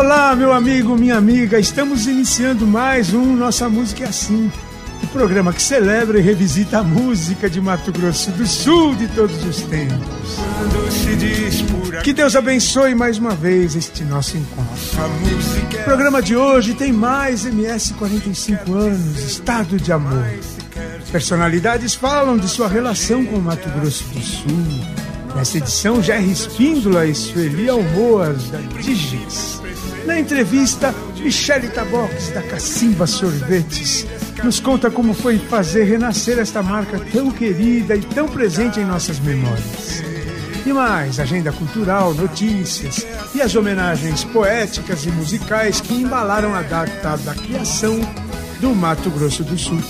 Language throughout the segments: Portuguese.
Olá, meu amigo, minha amiga. Estamos iniciando mais um Nossa Música é Assim. O programa que celebra e revisita a música de Mato Grosso do Sul de todos os tempos. Que Deus abençoe mais uma vez este nosso encontro. O programa de hoje tem mais MS 45 anos, estado de amor. Personalidades falam de sua relação com o Mato Grosso do Sul. Nesta edição, Jerry Espíndola e Sueli Almoas, da Digis. Na entrevista, Michele Tabox, da Cacimba Sorvetes, nos conta como foi fazer renascer esta marca tão querida e tão presente em nossas memórias. E mais, agenda cultural, notícias e as homenagens poéticas e musicais que embalaram a data da criação do Mato Grosso do Sul.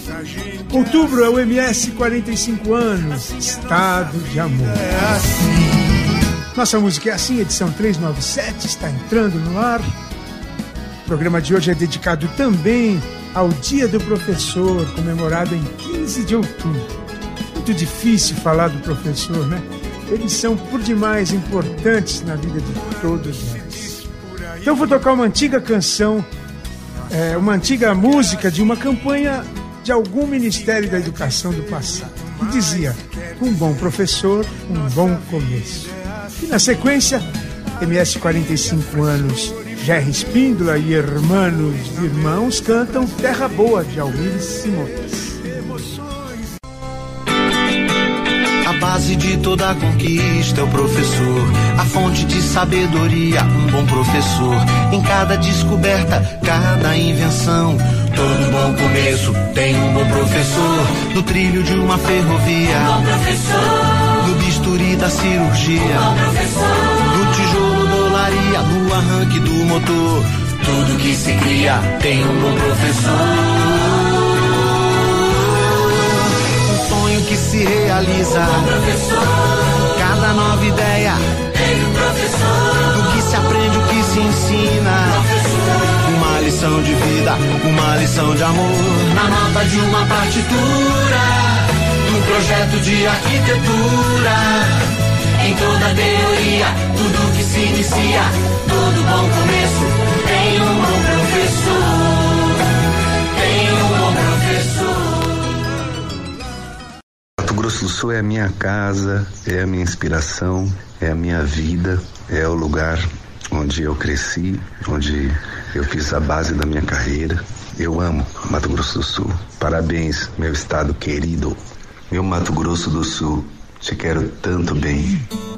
Outubro é o MS 45 anos, Estado de Amor. Nossa música é assim, edição 397 está entrando no ar. Programa de hoje é dedicado também ao Dia do Professor, comemorado em 15 de outubro. Muito difícil falar do professor, né? Eles são por demais importantes na vida de todos nós. Então vou tocar uma antiga canção, é, uma antiga música de uma campanha de algum Ministério da Educação do passado, que dizia: um bom professor, um bom começo. E na sequência, MS 45 anos, Jerry Espíndola e Hermanos de Irmãos cantam Terra Boa de Almir Simões. A base de toda conquista é o professor, a fonte de sabedoria, um bom professor. Em cada descoberta, cada invenção, todo bom começo tem um bom professor. No trilho de uma ferrovia, um bom professor. no bisturi da cirurgia, um bom professor. no tijolo no arranque do motor. Tudo que se cria tem um bom professor. Um sonho que se realiza. Um professor. Cada nova ideia. Tem um professor. Do que se aprende, o que se ensina. Professor. Uma lição de vida, uma lição de amor. Na nota de uma partitura. Um projeto de arquitetura. Em toda teoria, tudo que se inicia, todo bom começo tem um bom professor. Tem um bom professor. Mato Grosso do Sul é a minha casa, é a minha inspiração, é a minha vida, é o lugar onde eu cresci, onde eu fiz a base da minha carreira. Eu amo Mato Grosso do Sul. Parabéns, meu estado querido. Meu Mato Grosso do Sul, te quero tanto bem.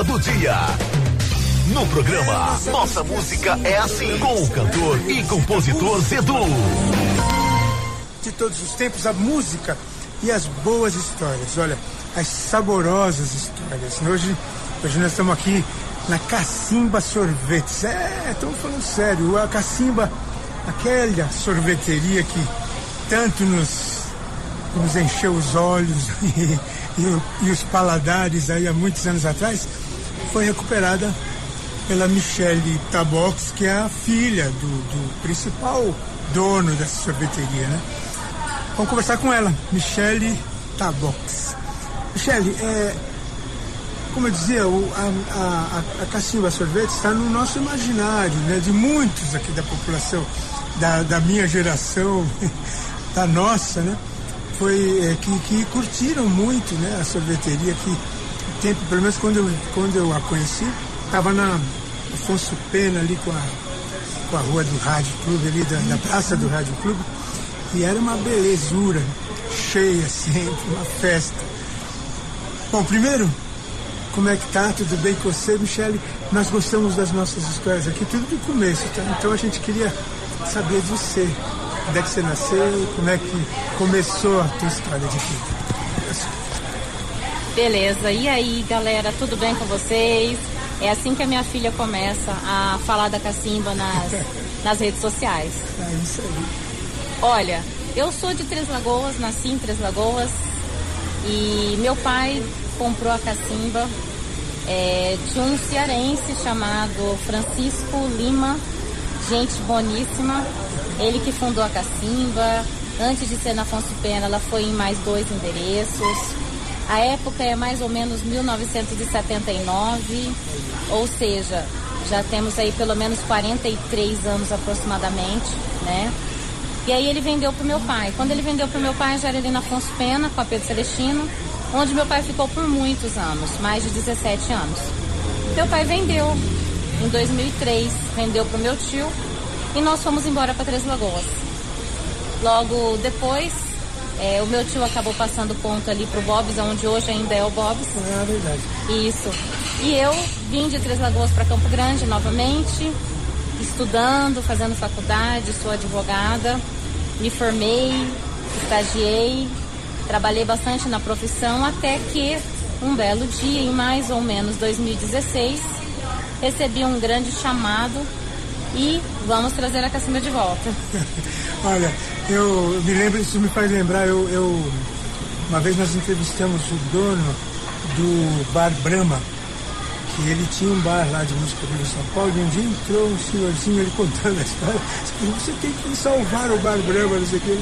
Entrevista do dia. No programa, nossa música é assim com o cantor e compositor Zedu. De todos os tempos, a música e as boas histórias. Olha, as saborosas histórias. Hoje, hoje nós estamos aqui na Cacimba Sorvetes. É, estamos falando sério. A Cacimba, aquela sorveteria que tanto nos, nos encheu os olhos e, e, e os paladares aí há muitos anos atrás, foi recuperada pela Michele Tabox, que é a filha do, do principal dono dessa sorveteria, né? Vamos conversar com ela, Michele Tabox. Michele, é, como eu dizia, o, a, a, a, Cacimba Sorvete está no nosso imaginário, né? De muitos aqui da população, da, da minha geração, da nossa, né? Foi é, que, que curtiram muito, né? A sorveteria que tempo, pelo menos quando eu, quando eu a conheci, estava na Afonso Pena ali com a, com a rua do Rádio Clube, ali da, da Praça do Rádio Clube, e era uma belezura, cheia sempre, uma festa. Bom, primeiro, como é que tá? Tudo bem com você, Michele? Nós gostamos das nossas histórias aqui, tudo do começo, tá? Então a gente queria saber de você. Onde é que você nasceu? Como é que começou a tua história de vida? Beleza, e aí galera, tudo bem com vocês? É assim que a minha filha começa a falar da cacimba nas, nas redes sociais. É isso aí. Olha, eu sou de Três Lagoas, nasci em Três Lagoas e meu pai comprou a cacimba é, de um cearense chamado Francisco Lima, gente boníssima. Ele que fundou a cacimba. Antes de ser na Afonso Pena, ela foi em mais dois endereços. A época é mais ou menos 1979, ou seja, já temos aí pelo menos 43 anos aproximadamente, né? E aí ele vendeu pro meu pai. Quando ele vendeu pro meu pai, já era ali na Afonso Pena, com a Pedro Celestino, onde meu pai ficou por muitos anos, mais de 17 anos. Meu pai vendeu em 2003, vendeu pro meu tio e nós fomos embora para Três Lagoas. Logo depois, é, o meu tio acabou passando ponto ali pro Bob's, onde hoje ainda é o Bob's. É verdade. Isso. E eu vim de Três Lagoas para Campo Grande novamente, estudando, fazendo faculdade, sou advogada, me formei, estagiei, trabalhei bastante na profissão até que um belo dia, em mais ou menos 2016, recebi um grande chamado e vamos trazer a cacimba de volta. Olha, eu me lembro, isso me faz lembrar, eu, eu uma vez nós entrevistamos o dono do Bar Brahma, que ele tinha um bar lá de música em São Paulo, e um dia entrou um senhorzinho, ele contando a história, você tem que salvar o Bar Brahma, não sei o que.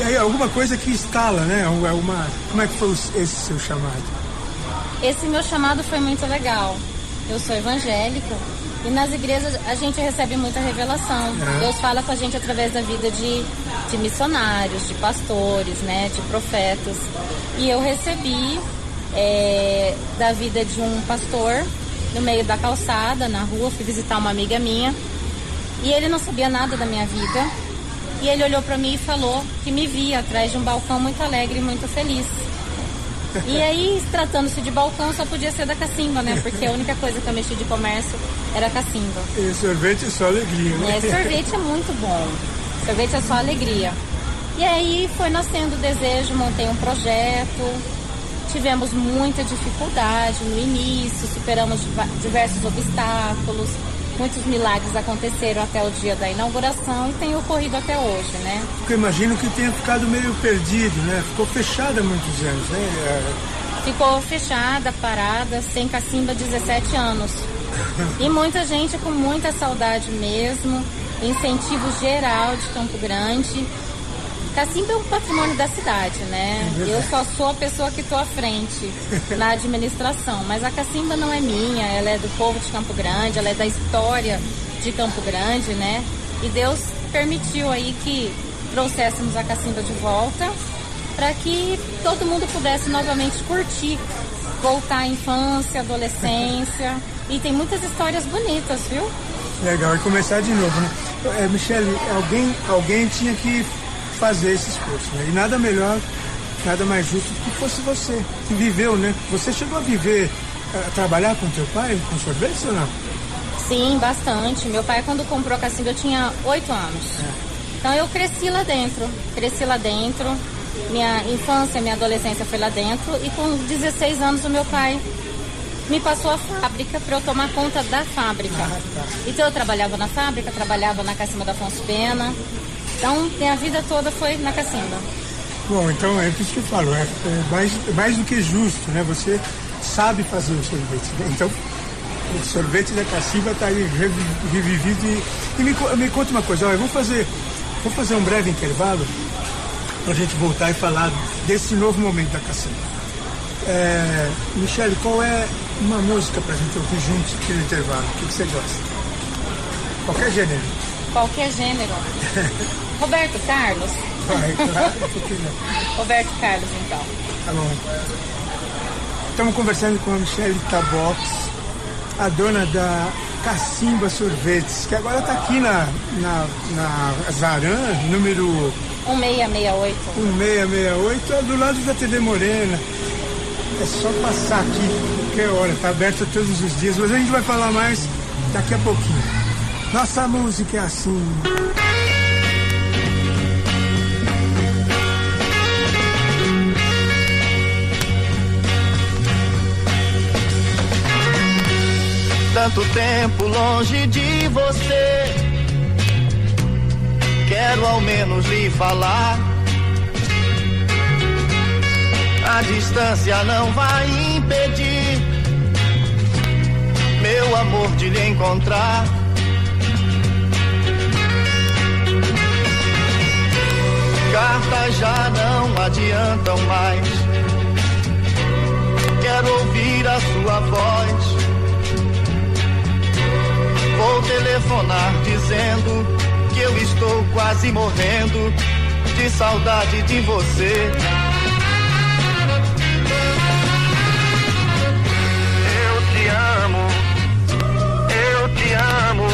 E aí alguma coisa que instala, né? Uma, como é que foi esse seu chamado? Esse meu chamado foi muito legal. Eu sou evangélica e nas igrejas a gente recebe muita revelação. Deus fala com a gente através da vida de, de missionários, de pastores, né, de profetas. E eu recebi é, da vida de um pastor no meio da calçada, na rua, fui visitar uma amiga minha e ele não sabia nada da minha vida. E ele olhou para mim e falou que me via atrás de um balcão muito alegre e muito feliz. E aí, tratando-se de balcão, só podia ser da cacimba, né? Porque a única coisa que eu mexi de comércio era cacimba. E sorvete é só alegria, né? É, sorvete é muito bom. Sorvete é só alegria. E aí foi nascendo o desejo, montei um projeto. Tivemos muita dificuldade no início, superamos diversos obstáculos, muitos milagres aconteceram até o dia da inauguração e tem ocorrido até hoje, né? Eu imagino que tenha ficado meio perdido, né? Ficou fechada há muitos anos, né? Ficou fechada, parada, sem cacimba 17 anos. E muita gente com muita saudade mesmo, incentivo geral de Campo Grande. Cacimba é um patrimônio da cidade, né? É eu só sou a pessoa que estou à frente na administração, mas a Cacimba não é minha, ela é do povo de Campo Grande, ela é da história de Campo Grande, né? E Deus permitiu aí que trouxéssemos a Cacimba de volta para que todo mundo pudesse novamente curtir, voltar à infância, adolescência. E tem muitas histórias bonitas, viu? Legal, e começar de novo, né? É, Michele, alguém, alguém tinha que fazer esse esforço. Né? E nada melhor, nada mais justo do que fosse você, que viveu, né? Você chegou a viver, a trabalhar com teu pai, com sorvete ou não? Sim, bastante. Meu pai, quando comprou a cacimba, eu tinha oito anos. É. Então eu cresci lá dentro, cresci lá dentro. Minha infância, minha adolescência foi lá dentro. E com 16 anos, o meu pai me passou a fábrica para eu tomar conta da fábrica. Ah, tá. Então eu trabalhava na fábrica, trabalhava na Cacimba da Afonso Pena, então, minha vida toda foi na cacimba. Bom, então é isso que eu falo, é, é mais, mais do que justo, né? Você sabe fazer o sorvete. Né? Então, o sorvete da cacimba está aí revivido. E, e me, me conta uma coisa, ó, eu vou fazer, vou fazer um breve intervalo para a gente voltar e falar desse novo momento da cacimba. É, Michele, qual é uma música para a gente ouvir juntos aqui no intervalo? O que você gosta? Qualquer gênero. Qualquer gênero. Roberto Carlos? Roberto Carlos, então. Tá bom. Estamos conversando com a Michelle Tabox, a dona da Cacimba Sorvetes, que agora está aqui na, na, na Zaran, número 1668. 1668, do lado da TV Morena. É só passar aqui qualquer hora, está aberto todos os dias, mas a gente vai falar mais daqui a pouquinho. Nossa música é assim. Tanto tempo longe de você. Quero ao menos lhe falar. A distância não vai impedir meu amor de lhe encontrar. Cartas já não adiantam mais. Quero ouvir a sua voz Vou telefonar dizendo que eu estou quase morrendo de saudade de você. Eu te amo, eu te amo,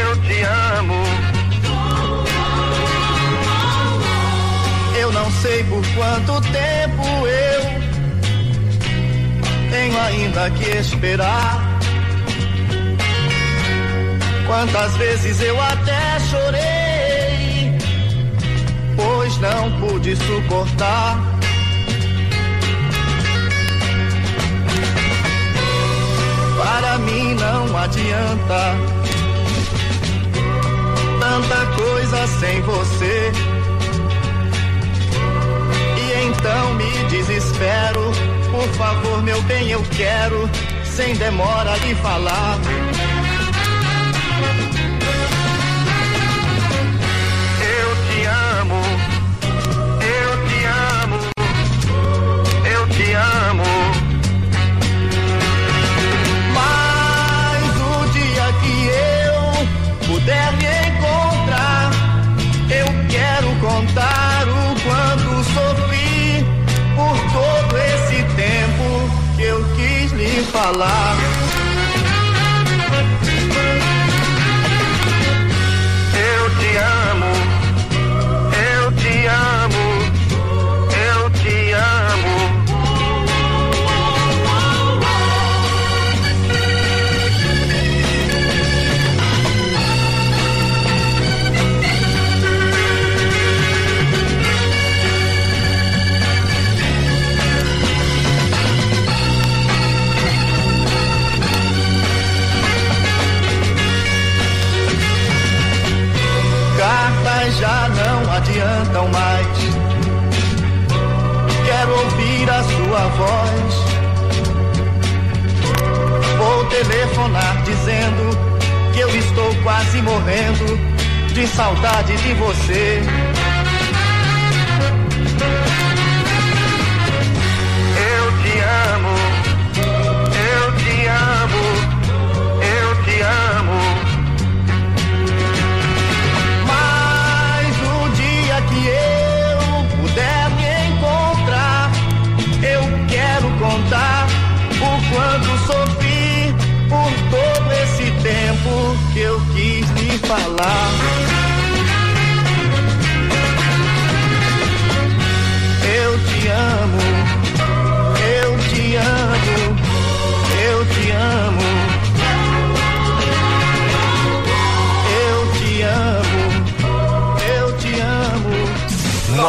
eu te amo. Eu não sei por quanto tempo eu tenho ainda que esperar. Quantas vezes eu até chorei, pois não pude suportar. Para mim não adianta tanta coisa sem você. E então me desespero. Por favor, meu bem, eu quero, sem demora, lhe falar. Falar. Voz. Vou telefonar dizendo que eu estou quase morrendo de saudade de você.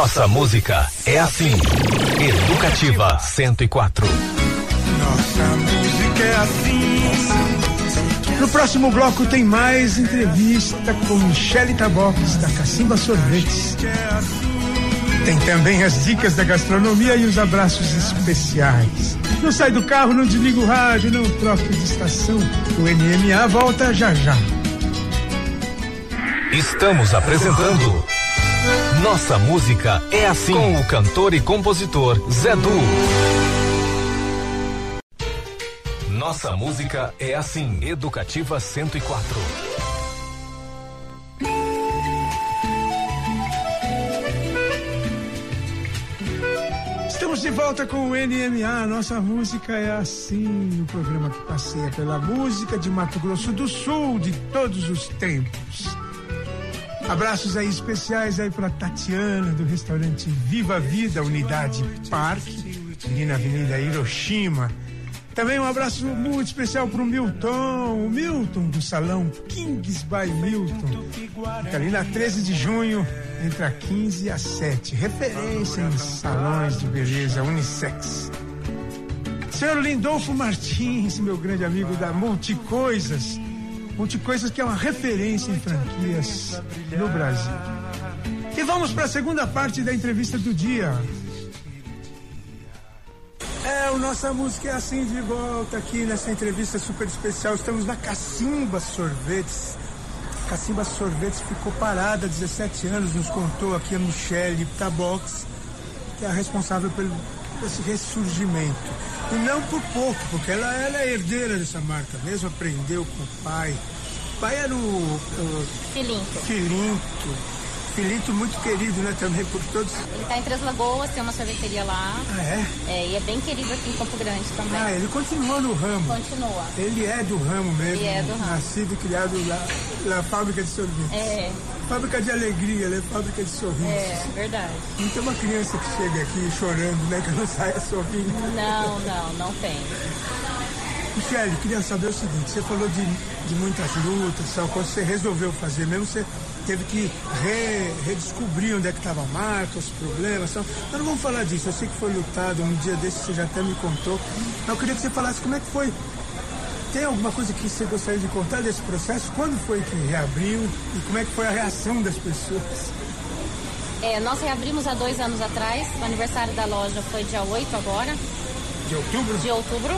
Nossa música é assim. Educativa 104. Nossa música é assim. No próximo bloco tem mais entrevista com Michele Taboques, da Cacimba Sorvetes. Tem também as dicas da gastronomia e os abraços especiais. Não sai do carro, não desliga o rádio, não troque de estação. O NMA volta já já. Estamos apresentando Nossa música é assim com o cantor e compositor Zé Du. Nossa música é assim. Educativa 104. Estamos de volta com o NMA. Nossa música é assim. O programa que passeia pela música de Mato Grosso do Sul de todos os tempos. Abraços aí especiais aí para Tatiana do restaurante Viva Vida Unidade Parque, ali na Avenida Hiroshima. Também um abraço muito especial para o Milton, o Milton do salão Kings by Milton. Fica ali na 13 de junho, entre a 15 e a 7. Referência em salões de beleza unissex. Senhor Lindolfo Martins, meu grande amigo da Multicoisas. Multicoisas que é uma referência em franquias no Brasil. E vamos para a segunda parte da entrevista do dia. É, o Nossa Música é assim de volta aqui nessa entrevista super especial. Estamos na Cacimba Sorvetes. Cacimba Sorvetes ficou parada há 17 anos, nos contou aqui a Michelle Tabox, que é a responsável pelo esse ressurgimento. E não por pouco, porque ela, ela é herdeira dessa marca mesmo, aprendeu com o pai. O pai era o, o Filinto. Filinto. Filinto muito querido, né, também por todos. Ele tá em Três Lagoas, tem uma sorveteria lá. Ah, é? É, e é bem querido aqui em Campo Grande também. Ah, ele continua no ramo. Continua. Ele é do ramo mesmo. Ele é do ramo. Nascido e criado lá na fábrica de sorvetes. É, Fábrica de alegria, né? Fábrica de sorrisos. é, verdade. Não tem uma criança que chega aqui chorando, né? Que não saia sorrindo. Não, não, não tem. Michele, queria saber o seguinte, você falou de, de muitas lutas, só quando você resolveu fazer, mesmo você teve que re- redescobrir onde é que estava a marca, os problemas. Mas não vamos falar disso, eu sei que foi lutado, um dia desse você já até me contou. Mas eu queria que você falasse como é que foi. Tem alguma coisa que você gostaria de contar desse processo? Quando foi que reabriu e como é que foi a reação das pessoas? É, nós reabrimos há dois anos atrás, o aniversário da loja foi dia 8 agora, De outubro? de outubro,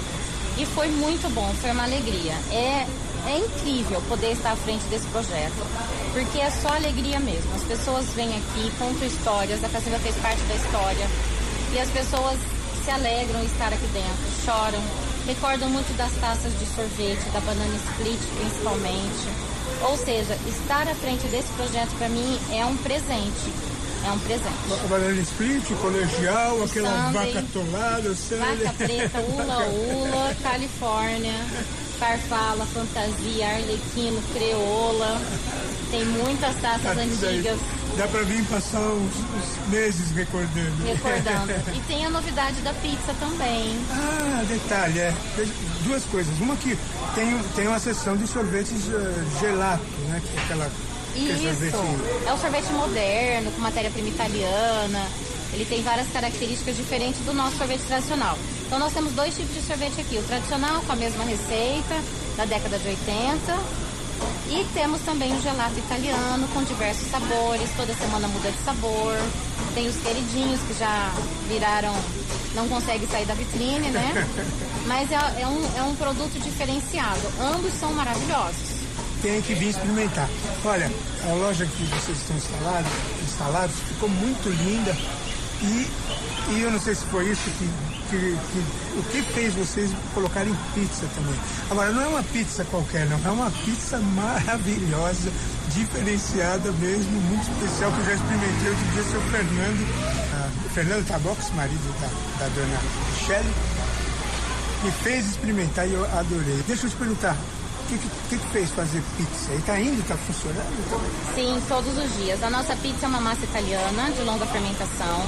e foi muito bom, foi uma alegria. É, é incrível poder estar à frente desse projeto, porque é só alegria mesmo. As pessoas vêm aqui, contam histórias, a Cacimba fez parte da história, e as pessoas se alegram em estar aqui dentro, choram, recordam muito das taças de sorvete, da banana split principalmente. Ou seja, estar à frente desse projeto para mim é um presente. É um presente. Banana split, colegial, aquela Sunday. vaca atolada. Vaca preta, ula ula, Califórnia, farfala, fantasia, arlequino, creola. Tem muitas taças Tá antigas Dá pra vir passar uns, uns meses recordando. recordando. E tem a novidade da pizza também. Ah, detalhe, é. Duas coisas. Uma que tem, tem uma seção de sorvetes eh, gelato, né? Que é aquela. aquele Isso. É um sorvete moderno, com matéria-prima italiana. Ele tem várias características diferentes do nosso sorvete tradicional. Então nós temos dois tipos de sorvete aqui. O tradicional com a mesma receita, da década de 80. E temos também o gelato italiano com diversos sabores. Toda semana muda de sabor. Tem os queridinhos que já viraram não consegue sair da vitrine, né? Mas é, é, um, é um produto diferenciado. Ambos são maravilhosos. Tem que vir experimentar. Olha, a loja que vocês estão instalados, instalados ficou muito linda e, e eu não sei se foi isso que, que, que, o que fez vocês colocarem pizza também. Agora, não é uma pizza qualquer, não. É uma pizza maravilhosa, diferenciada mesmo, muito especial, que eu já experimentei outro dia, seu Fernando, uh, Fernando Tabox, marido da, da dona Michelle, me fez experimentar e eu adorei. Deixa eu te perguntar, que, que, que fez fazer pizza? E tá indo, tá funcionando? Sim, todos os dias. A nossa pizza é uma massa italiana de longa fermentação,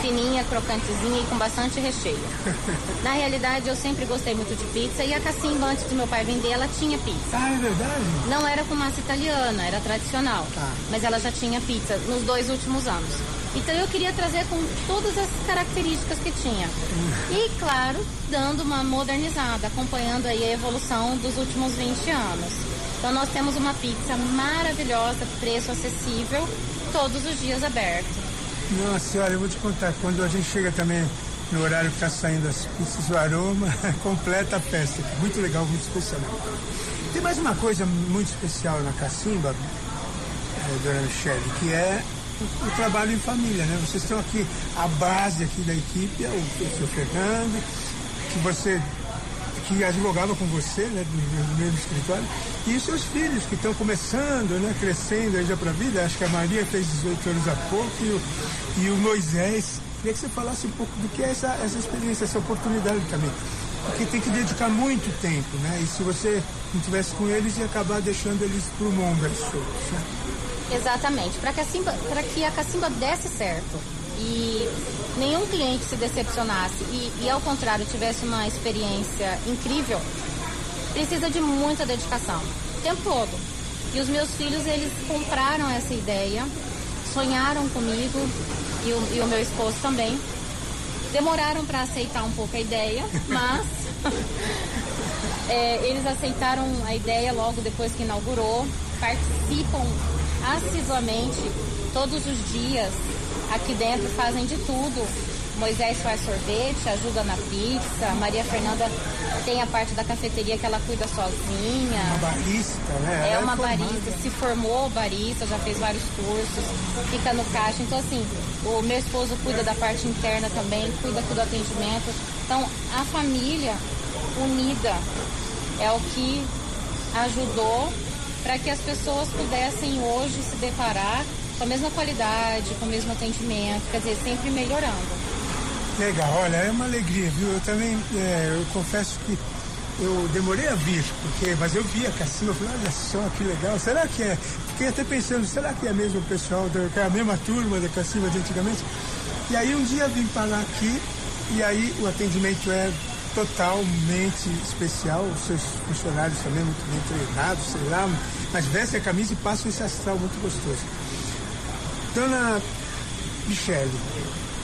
fininha, crocantezinha e com bastante recheio. Na realidade, eu sempre gostei muito de pizza e a Cacimba, antes do meu pai vender, ela tinha pizza. Ah, é verdade? Não era com massa italiana, era tradicional. Tá. Mas ela já tinha pizza nos dois últimos anos. Então eu queria trazer com todas as características que tinha. E, claro, dando uma modernizada, acompanhando aí a evolução dos últimos 20 anos. Então nós temos uma pizza maravilhosa, preço acessível, todos os dias aberto. Nossa senhora, eu vou te contar, quando a gente chega também no horário que está saindo as pizzas, o aroma completa a festa. Muito legal, muito especial. Tem mais uma coisa muito especial na Cacimba, é, dona Michele, que é o trabalho em família, né? Vocês estão aqui, a base aqui da equipe é o, o seu Fernando, que você que advogava com você, né, no mesmo escritório, e seus filhos que estão começando, né, crescendo aí já para a vida. Acho que a Maria fez 18 anos há pouco e o, e o Moisés. Queria que você falasse um pouco do que é essa, essa experiência, essa oportunidade também. Porque tem que dedicar muito tempo, né? E se você não tivesse com eles, ia acabar deixando eles para o mundo, soltos, né? Exatamente. Para que, a que a cacimba desse certo e nenhum cliente se decepcionasse e, e, ao contrário, tivesse uma experiência incrível, precisa de muita dedicação, o tempo todo. E os meus filhos, eles compraram essa ideia, sonharam comigo e o, e o meu esposo também. Demoraram para aceitar um pouco a ideia, mas é, eles aceitaram a ideia logo depois que inaugurou, participam assiduamente todos os dias aqui dentro, fazem de tudo. Moisés faz sorvete, ajuda na pizza. Maria Fernanda tem a parte da cafeteria que ela cuida sozinha. Uma barista, né? É uma barista, se formou barista, já fez vários cursos, fica no caixa. Então, assim, o meu esposo cuida da parte interna também, cuida do atendimento. Então, a família unida é o que ajudou para que as pessoas pudessem hoje se deparar com a mesma qualidade, com o mesmo atendimento, quer dizer, sempre melhorando. Legal, olha, é uma alegria, viu? Eu também, é, eu confesso que eu demorei a vir, porque, mas eu vi a Cassima, eu falei, olha só que legal, será que é? Fiquei até pensando, será que é mesmo o pessoal, da, é a mesma turma da Cassima de antigamente? E aí um dia vim parar aqui, e aí o atendimento é totalmente especial, os seus funcionários também muito bem treinados, sei lá, mas vestem a camisa e passam esse astral muito gostoso. Dona Michele,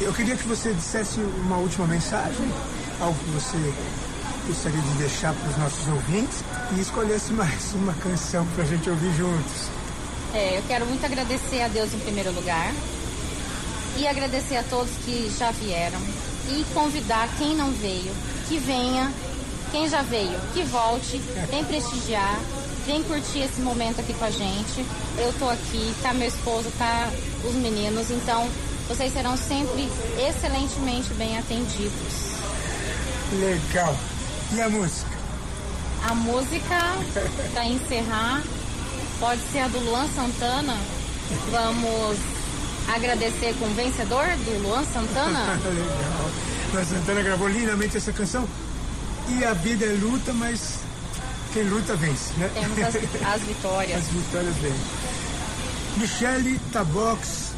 eu queria que você dissesse uma última mensagem, algo que você gostaria de deixar para os nossos ouvintes e escolhesse mais uma canção para a gente ouvir juntos. É, eu quero muito agradecer a Deus em primeiro lugar e agradecer a todos que já vieram e convidar quem não veio que venha, quem já veio, que volte, vem prestigiar, vem curtir esse momento aqui com a gente. Eu tô aqui, tá meu esposo, tá os meninos, então vocês serão sempre excelentemente bem atendidos. Legal. E a música? A música, para encerrar, pode ser a do Luan Santana. Vamos agradecer com o vencedor do Luan Santana. Legal. Luan Santana gravou lindamente essa canção. E a vida é luta, mas quem luta vence, né? Temos as, as vitórias. as vitórias vêm. Michele Tabox,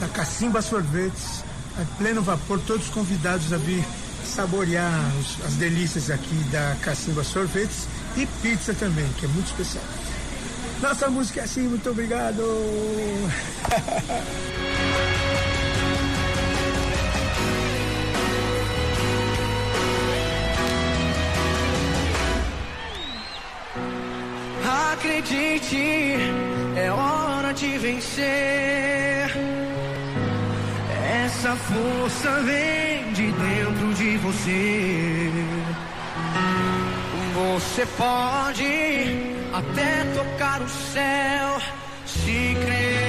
da Cacimba Sorvetes, a pleno vapor, todos convidados a vir saborear os, as delícias aqui da Cacimba Sorvetes e pizza também, que é muito especial. Nossa música é assim, muito obrigado. Acredite, é hora de vencer. Essa força vem de dentro de você. Você pode até tocar o céu se crer.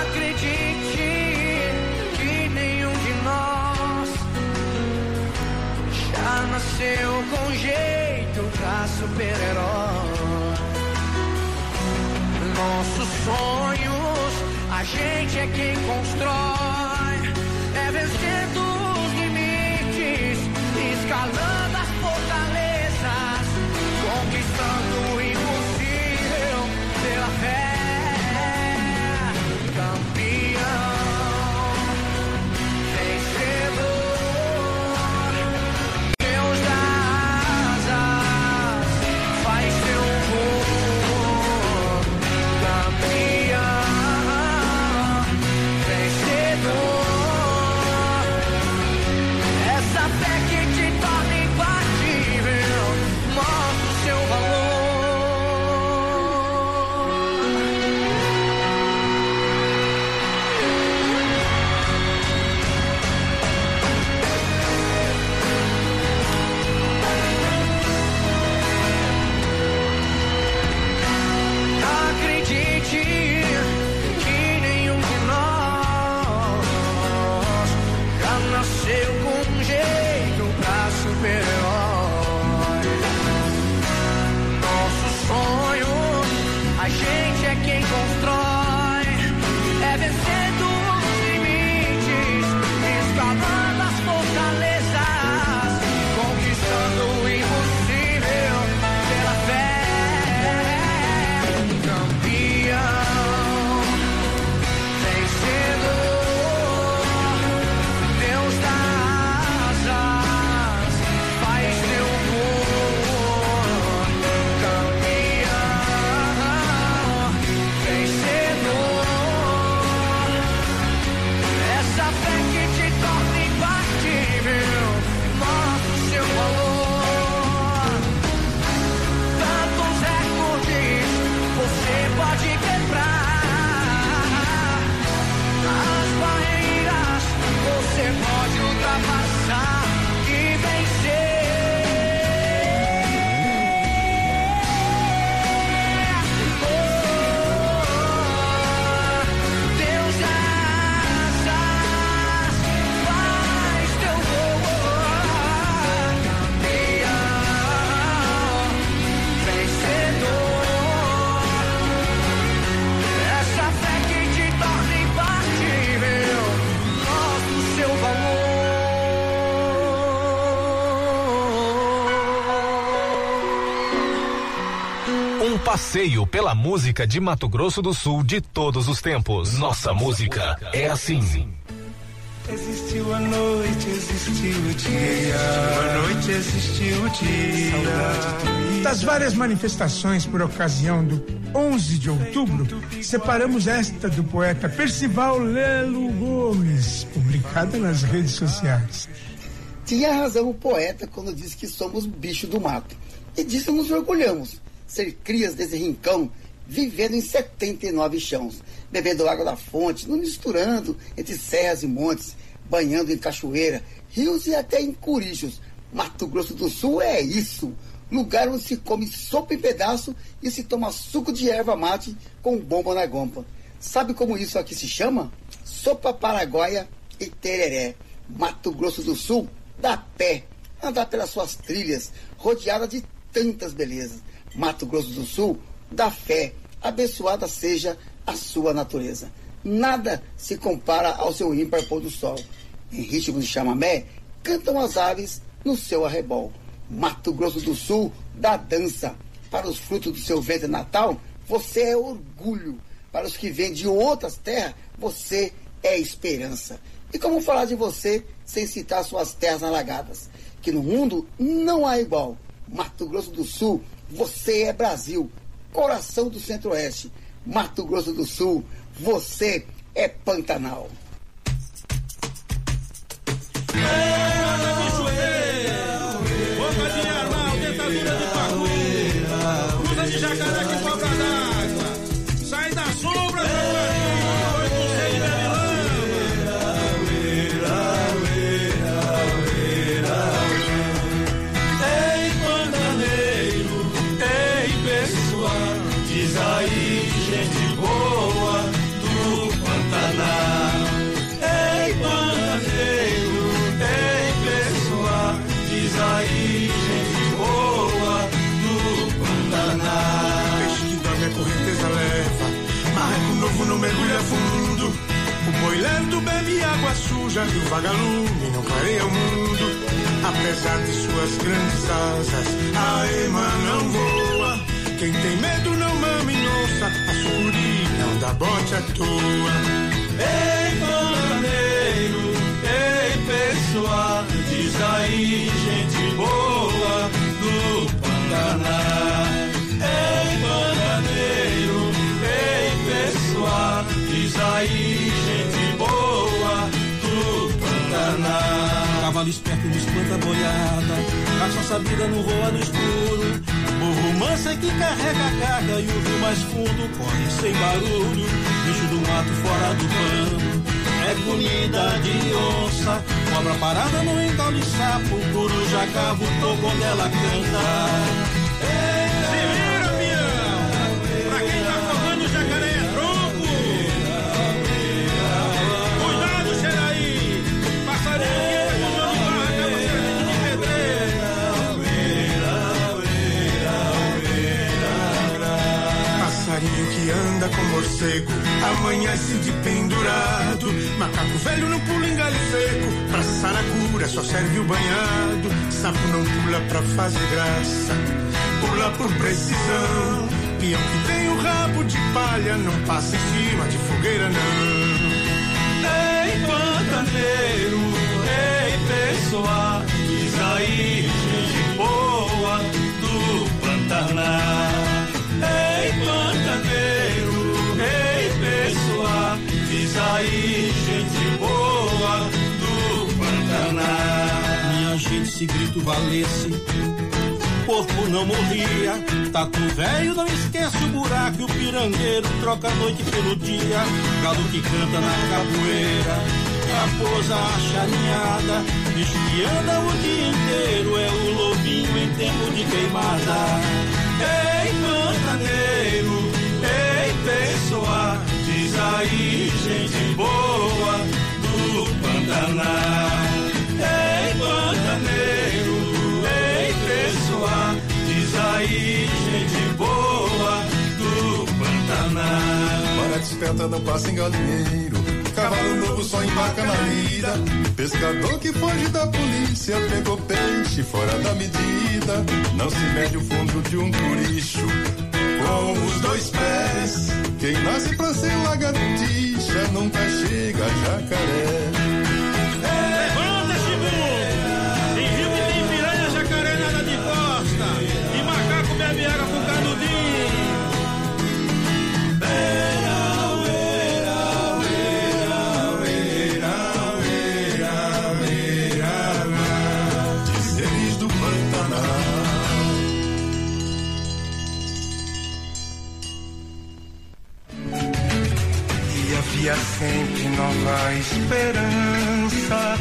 Acredite que nenhum de nós já nasceu com jeito pra super-herói. Nossos sonhos, a gente é quem constrói. É vencendo passeio pela música de Mato Grosso do Sul de todos os tempos. Nossa música é assim. Existiu a noite, existiu o dia. A noite existiu o dia. Das várias manifestações por ocasião do 11 de outubro, separamos esta do poeta Percival Lelo Gomes, publicada nas redes sociais. Tinha razão o poeta quando disse que somos bicho do mato. E disso nos orgulhamos, ser crias desse rincão, vivendo em 79 chãos, bebendo água da fonte, não misturando entre serras e montes, banhando em cachoeira, rios e até em curichos. Mato Grosso do Sul é isso, lugar onde se come sopa em pedaço e se toma suco de erva mate com bomba na gompa. Sabe como isso aqui se chama? Sopa paraguaia e tereré. Mato Grosso do Sul dá pé, andar pelas suas trilhas, rodeada de tantas belezas. Mato Grosso do Sul dá fé, abençoada seja a sua natureza. Nada se compara ao seu ímpar pôr do sol. Em ritmo de chamamé, cantam as aves no seu arrebol. Mato Grosso do Sul dá dança. Para os frutos do seu ventre natal, você é orgulho. Para os que vêm de outras terras, você é esperança. E como falar de você sem citar suas terras alagadas? Que no mundo não há igual. Mato Grosso do Sul, você é Brasil. Coração do Centro-Oeste. Mato Grosso do Sul, você é Pantanal. Bebe água suja e o vagalume não clareia o mundo. Apesar de suas grandes asas, a ema não voa. Quem tem medo não mama em onça, a sucuri não dá bote à toa. Ei, bandaneiro, ei, pessoal, diz aí, gente boa do Pantaná. Ei, bandaneiro, ei, pessoal, diz aí, Cavalo esperto não espanta boiada, caça sabida não voa no escuro. Burro mansa que carrega a carga e o rio mais fundo corre sem barulho. Bicho do mato fora do pano, é comida de onça. Cobra parada no ental de sapo, coruja cava o toco quando ela canta. Com morcego, amanhece de pendurado. Macaco velho não pula em galho seco, pra saracura só serve o banhado. Sapo não pula pra fazer graça, pula por precisão. Peão que tem o rabo de palha, não passa em cima de fogueira não. Ei, pantaneiro, ei, pessoal, diz aí, gente boa do Pantaná. Minha gente, se grito valesse, corpo não morria. Tatu velho não esquece o buraco, o pirangueiro troca a noite pelo dia. Galo que canta na capoeira, raposa acharinhada. Bicho que anda o dia inteiro é o lobinho em tempo de queimada. Ei, pantaneiro, ei, pessoa, diz aí, gente boa do Pantaná. Aí, gente boa do Pantaná. Para desperta não passa em galinheiro. Cavalo novo só embarca na lida. Pescador que foge da polícia pegou peixe fora da medida. Não se mede o fundo de um curicho com os dois pés. Quem nasce pra ser lagartixa nunca chega a jacaré. Nova esperança.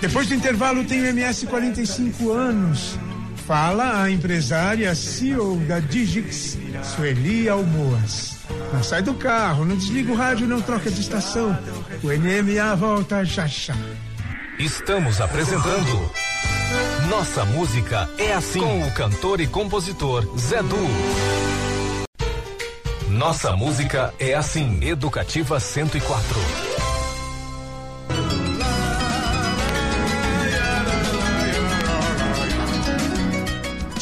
Depois do intervalo tem o MS 45 anos. Fala a empresária CEO da Digix, Sueli Almoas. Não sai do carro, não desliga o rádio, não troca de estação. O NMA volta já já. Estamos apresentando Nossa Música é Assim com o cantor e compositor Zé Du. Nossa Música é Assim, Educativa 104.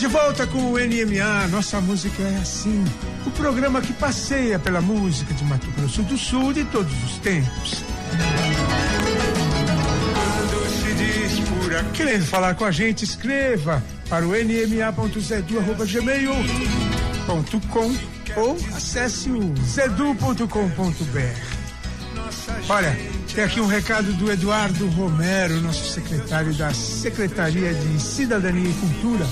Volta com o NMA, nossa música é assim. O programa que passeia pela música de Mato Grosso do Sul de todos os tempos. Querendo falar com a gente, escreva para o nma.zedu.gmail.com ou acesse o zedu.com.br. Olha, tem aqui um recado do Eduardo Romero, nosso secretário da Secretaria de Cidadania e Cultura.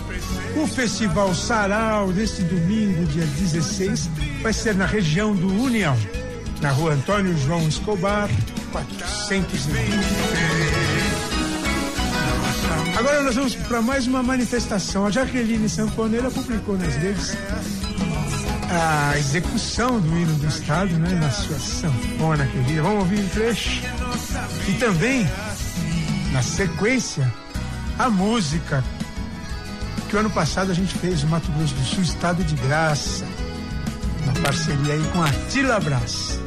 O Festival Sarau deste domingo, dia 16, vai ser na região do União, na rua Antônio João Escobar, 420. Agora nós vamos para mais uma manifestação. A Jaqueline Sanfoneira publicou nas redes a execução do hino do Estado, né, na sua sanfona querida. Vamos ouvir um trecho. E também, na sequência, a música que o ano passado a gente fez, o Mato Grosso do Sul, Estado de Graça, uma parceria aí com a Tila Brás.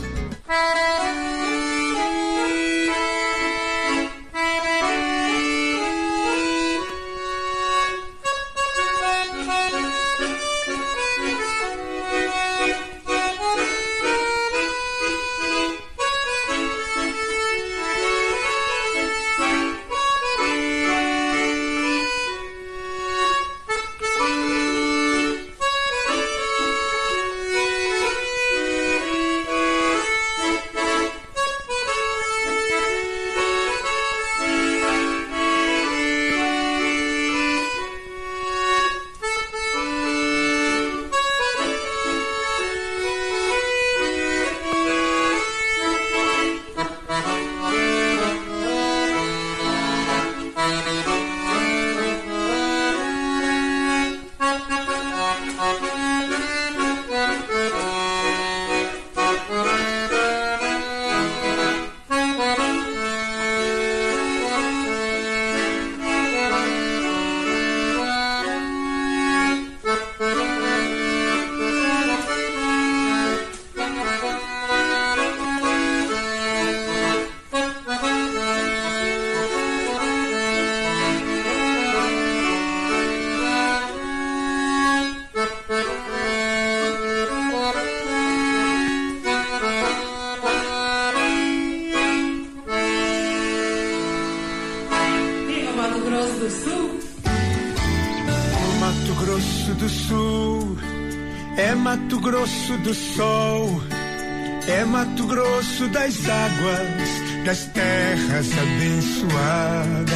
Do sol, é Mato Grosso das águas, das terras abençoadas.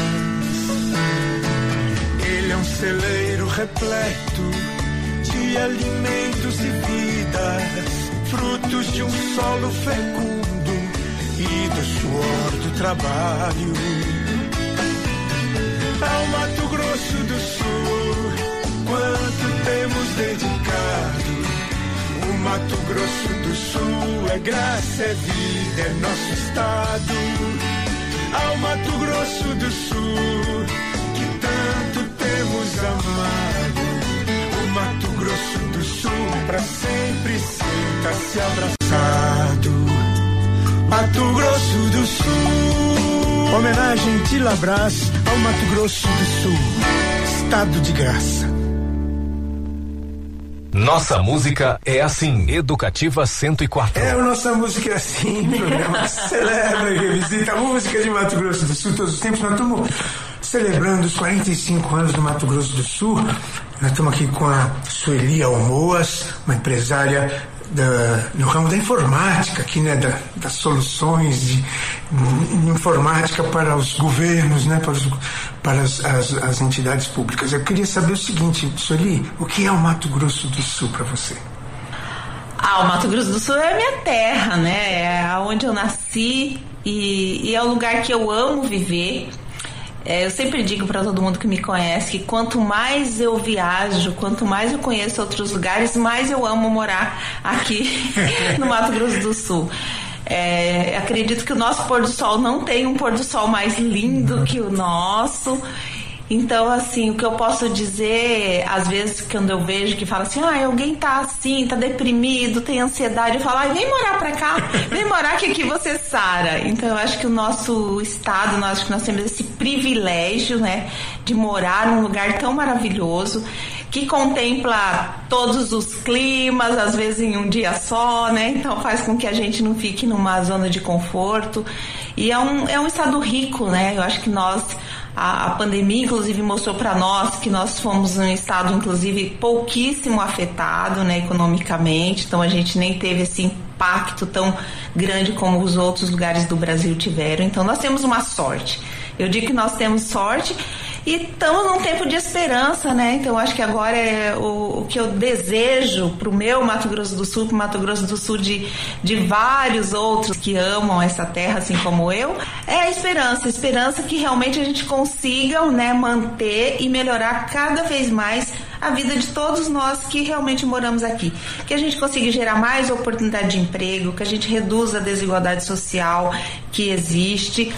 Ele é um celeiro repleto de alimentos e vidas, frutos de um solo fecundo e do suor do trabalho. Ao Mato Grosso do Sul, quanto temos dedicado Mato Grosso do Sul é graça, é vida, é nosso estado. Ao Mato Grosso do Sul, que tanto temos amado. O Mato Grosso do Sul, pra sempre senta-se abraçado. Mato Grosso do Sul. Homenagem de Labras ao Mato Grosso do Sul. Estado de graça. Nossa música é assim, Educativa 104. É, a nossa música é assim, programa celebra e revisita a música de Mato Grosso do Sul todos os tempos. Nós estamos celebrando os 45 anos do Mato Grosso do Sul. Nós estamos aqui com a Sueli Almoas, uma empresária da, no ramo da informática, aqui, né, da, das soluções de, de, informática para os governos, né, para, os, para as, as, as, entidades públicas. Eu queria saber o seguinte, Soli, o que é o Mato Grosso do Sul para você? Ah, o Mato Grosso do Sul é a minha terra, né? É onde eu nasci e, e é o lugar que eu amo viver. É, eu sempre digo para todo mundo que me conhece que quanto mais eu viajo, quanto mais eu conheço outros lugares, mais eu amo morar aqui no Mato Grosso do Sul. É, acredito que o nosso pôr do sol não tem um pôr do sol mais lindo que o nosso. Então, assim, o que eu posso dizer, às vezes, quando eu vejo que fala assim, ah, alguém tá assim, tá deprimido, tem ansiedade, eu falo, ah, vem morar pra cá, vem morar que aqui você sara. Então, eu acho que o nosso estado, nós acho que nós temos esse privilégio, né, de morar num lugar tão maravilhoso que contempla todos os climas, às vezes em um dia só, né? Então faz com que a gente não fique numa zona de conforto. E é um, é um estado rico, né? Eu acho que nós a, a pandemia, inclusive, mostrou para nós que nós fomos um estado, inclusive, pouquíssimo afetado né, economicamente, então a gente nem teve esse impacto tão grande como os outros lugares do Brasil tiveram. Então, nós temos uma sorte. Eu digo que nós temos sorte e estamos num tempo de esperança, né? Então acho que agora é o, o que eu desejo para o meu Mato Grosso do Sul, para o Mato Grosso do Sul de, de vários outros que amam essa terra, assim como eu, é a esperança. A esperança que realmente a gente consiga né, manter e melhorar cada vez mais a vida de todos nós que realmente moramos aqui. Que a gente consiga gerar mais oportunidade de emprego, que a gente reduza a desigualdade social que existe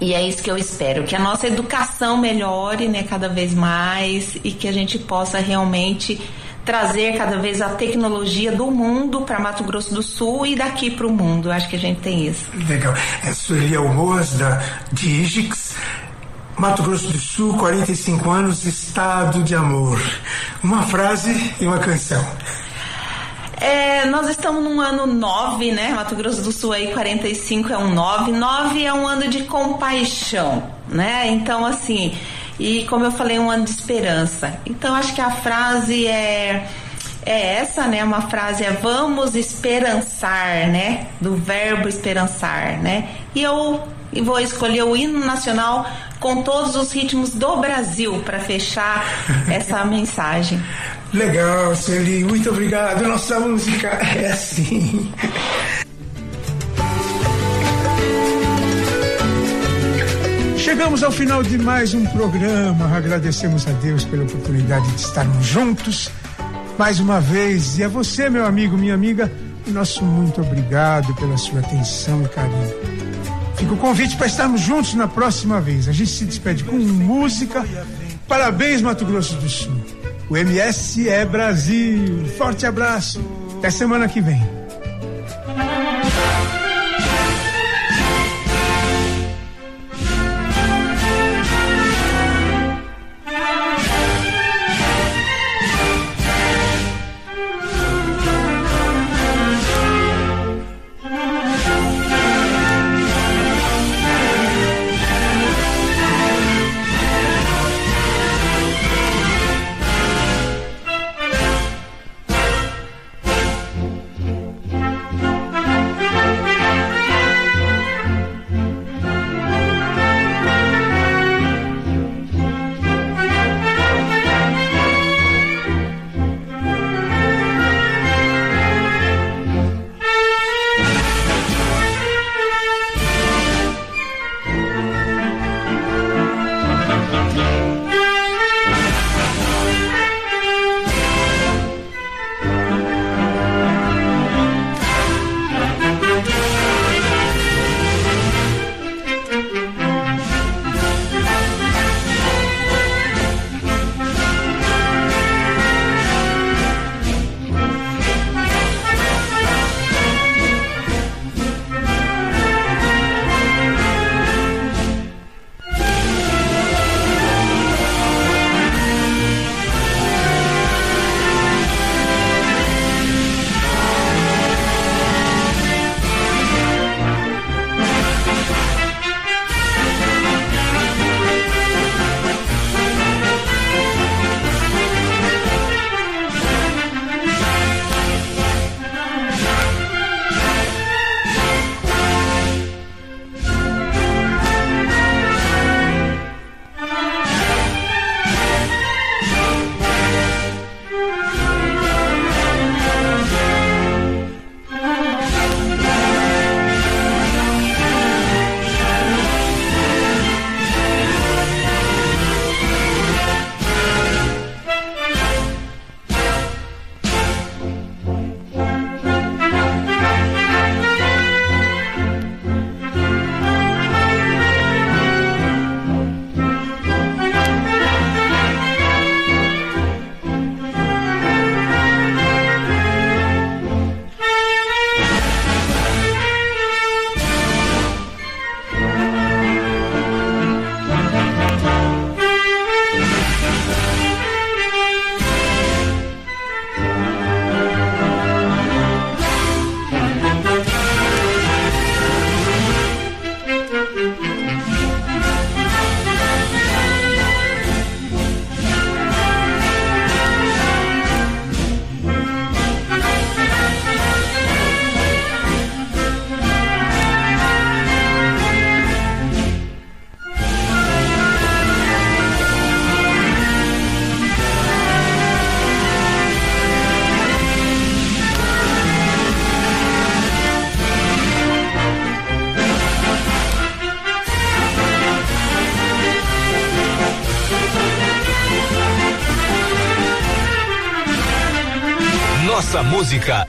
e é isso que eu espero, que a nossa educação melhore, né, cada vez mais e que a gente possa realmente trazer cada vez a tecnologia do mundo para Mato Grosso do Sul e daqui para o mundo. Acho que a gente tem isso. Legal. É Sueli Almoas, da Digix. Mato Grosso do Sul, 45 anos, estado de amor. Uma frase e uma canção. É, nós estamos num ano 9, né? Mato Grosso do Sul aí 45 é um 9. 9 é um ano de compaixão, né? Então, assim, e como eu falei, um ano de esperança. Então acho que a frase é é essa, né? Uma frase é vamos esperançar, né? Do verbo esperançar, né? E eu vou escolher o hino nacional com todos os ritmos do Brasil para fechar essa mensagem. Legal, Celi, muito obrigado. Nossa música é assim. Chegamos ao final de mais um programa. Agradecemos a Deus pela oportunidade de estarmos juntos mais uma vez. E a você, meu amigo, minha amiga, o nosso muito obrigado pela sua atenção e carinho. Fica o convite para estarmos juntos na próxima vez. A gente se despede com música. Parabéns, Mato Grosso do Sul. O MS é Brasil. Forte abraço. Até semana que vem.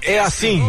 É assim.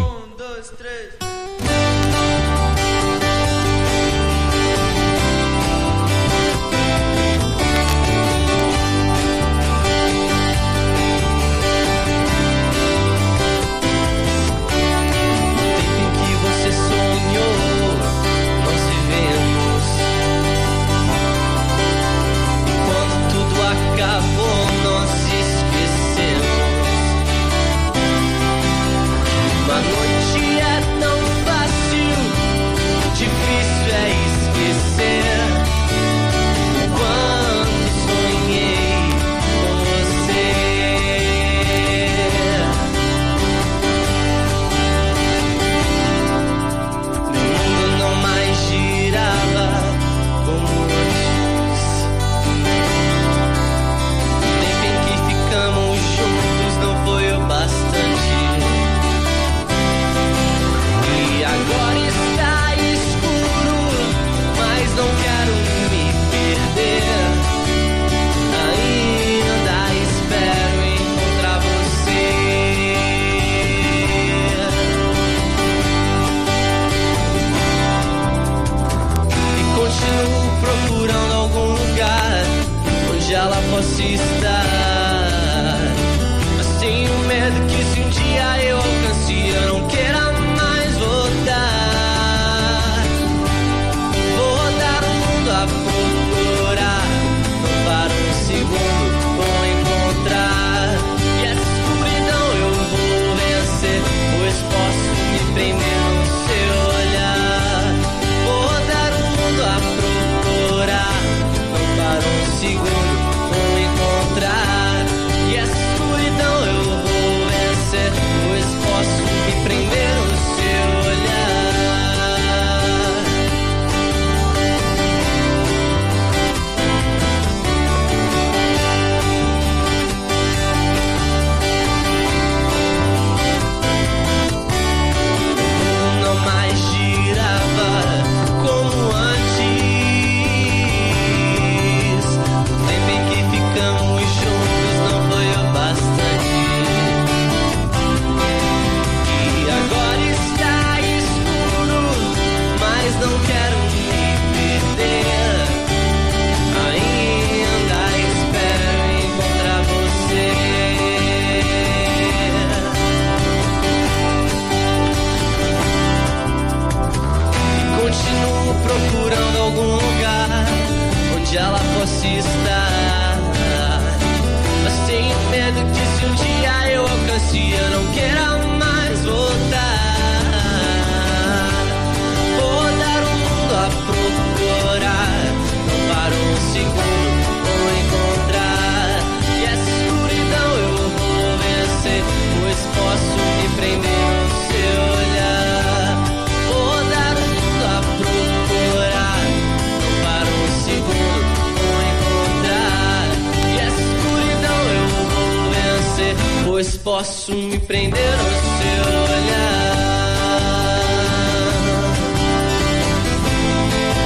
Me prender no seu olhar.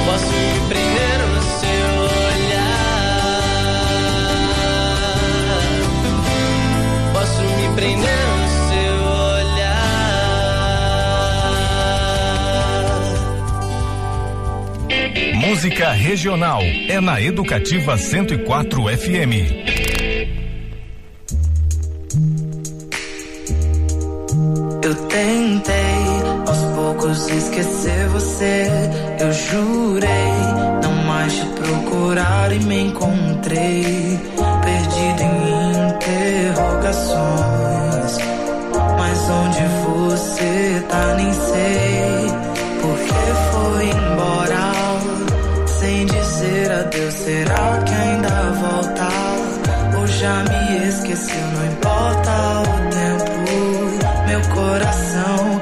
Posso me prender no seu olhar. Posso me prender no seu olhar. Música regional é na Educativa 104 FM. Esquecer você. Eu jurei não mais te procurar e me encontrei perdido em interrogações. Mas onde você tá, nem sei. Porque foi embora sem dizer adeus. Será que ainda volta? Ou já me esqueceu? Não importa o tempo meu coração